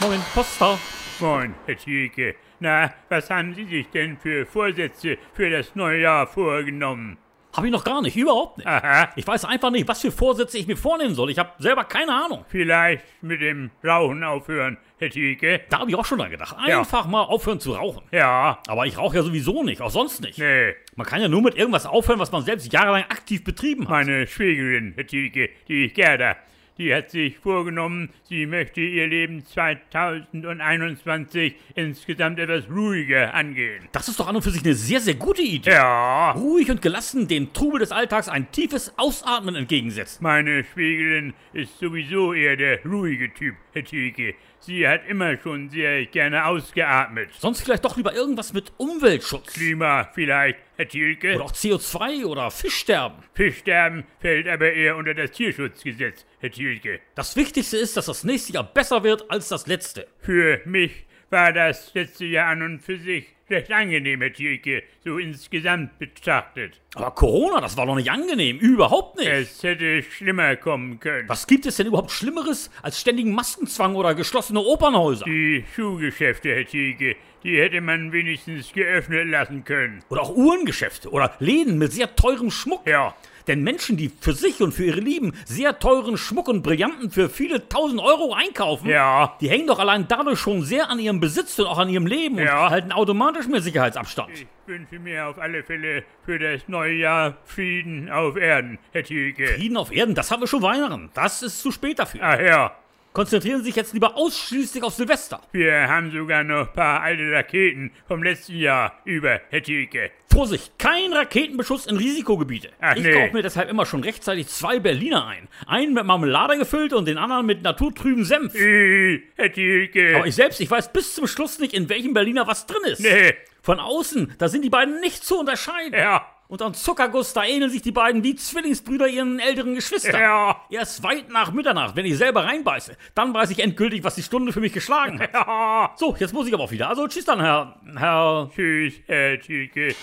Moin, Poster. Moin, Herr Thielke. Na, was haben Sie sich denn für Vorsätze für das neue Jahr vorgenommen? Hab ich noch gar nicht, überhaupt nicht. Aha, Ich weiß einfach nicht, was für Vorsätze ich mir vornehmen soll. Ich habe selber keine Ahnung. vielleicht mit dem Rauchen aufhören, Herr Thielke? Da habe ich auch schon dran gedacht. Ja. Einfach mal aufhören zu rauchen. Ja, Aber ich rauche ja sowieso nicht, auch sonst nicht. nee. Man kann ja nur mit irgendwas aufhören, was man selbst jahrelang aktiv betrieben hat. Meine Schwägerin, Herr Thielke, die Gerda, die hat sich vorgenommen, sie möchte ihr Leben 2021 insgesamt etwas ruhiger angehen. Das ist doch an und für sich eine sehr, sehr gute Idee. Ja, Ruhig und gelassen dem Trubel des Alltags ein tiefes Ausatmen entgegensetzt. meine Schwägerin ist sowieso eher der ruhige Typ, Herr Thielke. Sie hat immer schon sehr gerne ausgeatmet. Sonst vielleicht doch lieber irgendwas mit Umweltschutz. Klima vielleicht, Herr Thielke? Oder auch CO2 oder Fischsterben. Fischsterben fällt aber eher unter das Tierschutzgesetz, Herr Thielke. Das Wichtigste ist, dass das nächste Jahr besser wird als das letzte. Für mich war das letzte Jahr an und für sich recht angenehm, Herr Thielke, so insgesamt betrachtet. Aber Corona, das war doch nicht angenehm. Überhaupt nicht. Es hätte schlimmer kommen können. Was gibt es denn überhaupt Schlimmeres als ständigen Maskenzwang oder geschlossene Opernhäuser? Die Schuhgeschäfte, Herr Thielke, die hätte man wenigstens geöffnet lassen können. Oder auch Uhrengeschäfte oder Läden mit sehr teurem Schmuck. Ja, Denn Menschen, die für sich und für ihre Lieben sehr teuren Schmuck und Brillanten für viele tausend Euro einkaufen, ja. die hängen doch allein dadurch schon sehr an ihrem Besitz und auch an ihrem Leben Ja. und halten automatisch mehr Sicherheitsabstand. Ich wünsche mir auf alle Fälle für das neue Jahr Frieden auf Erden, Herr Thielke. Frieden auf Erden, das haben wir schon Weihnachten. Das ist zu spät dafür. Ach ja, Konzentrieren Sie sich jetzt lieber ausschließlich auf Silvester. wir haben sogar noch ein paar alte Raketen vom letzten Jahr über, Herr Thielke. Vorsicht, kein Raketenbeschuss in Risikogebiete. Ach, ich nee. kaufe mir deshalb immer schon rechtzeitig zwei Berliner ein. Einen mit Marmelade gefüllt und den anderen mit naturtrüben Senf. Äh, Herr Thielke. Aber ich selbst, ich weiß bis zum Schluss nicht, in welchem Berliner was drin ist. nee, Von außen, da sind die beiden nicht zu unterscheiden. ja, Und an Zuckerguss, da ähneln sich die beiden wie Zwillingsbrüder ihren älteren Geschwistern. ja, Erst weit nach Mitternacht, wenn ich selber reinbeiße, dann weiß ich endgültig, was die Stunde für mich geschlagen hat. ja. So, jetzt muss ich aber auch wieder. Also tschüss dann, Herr, Herr... Tschüss, Herr. Tschüss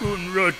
und Rutsch.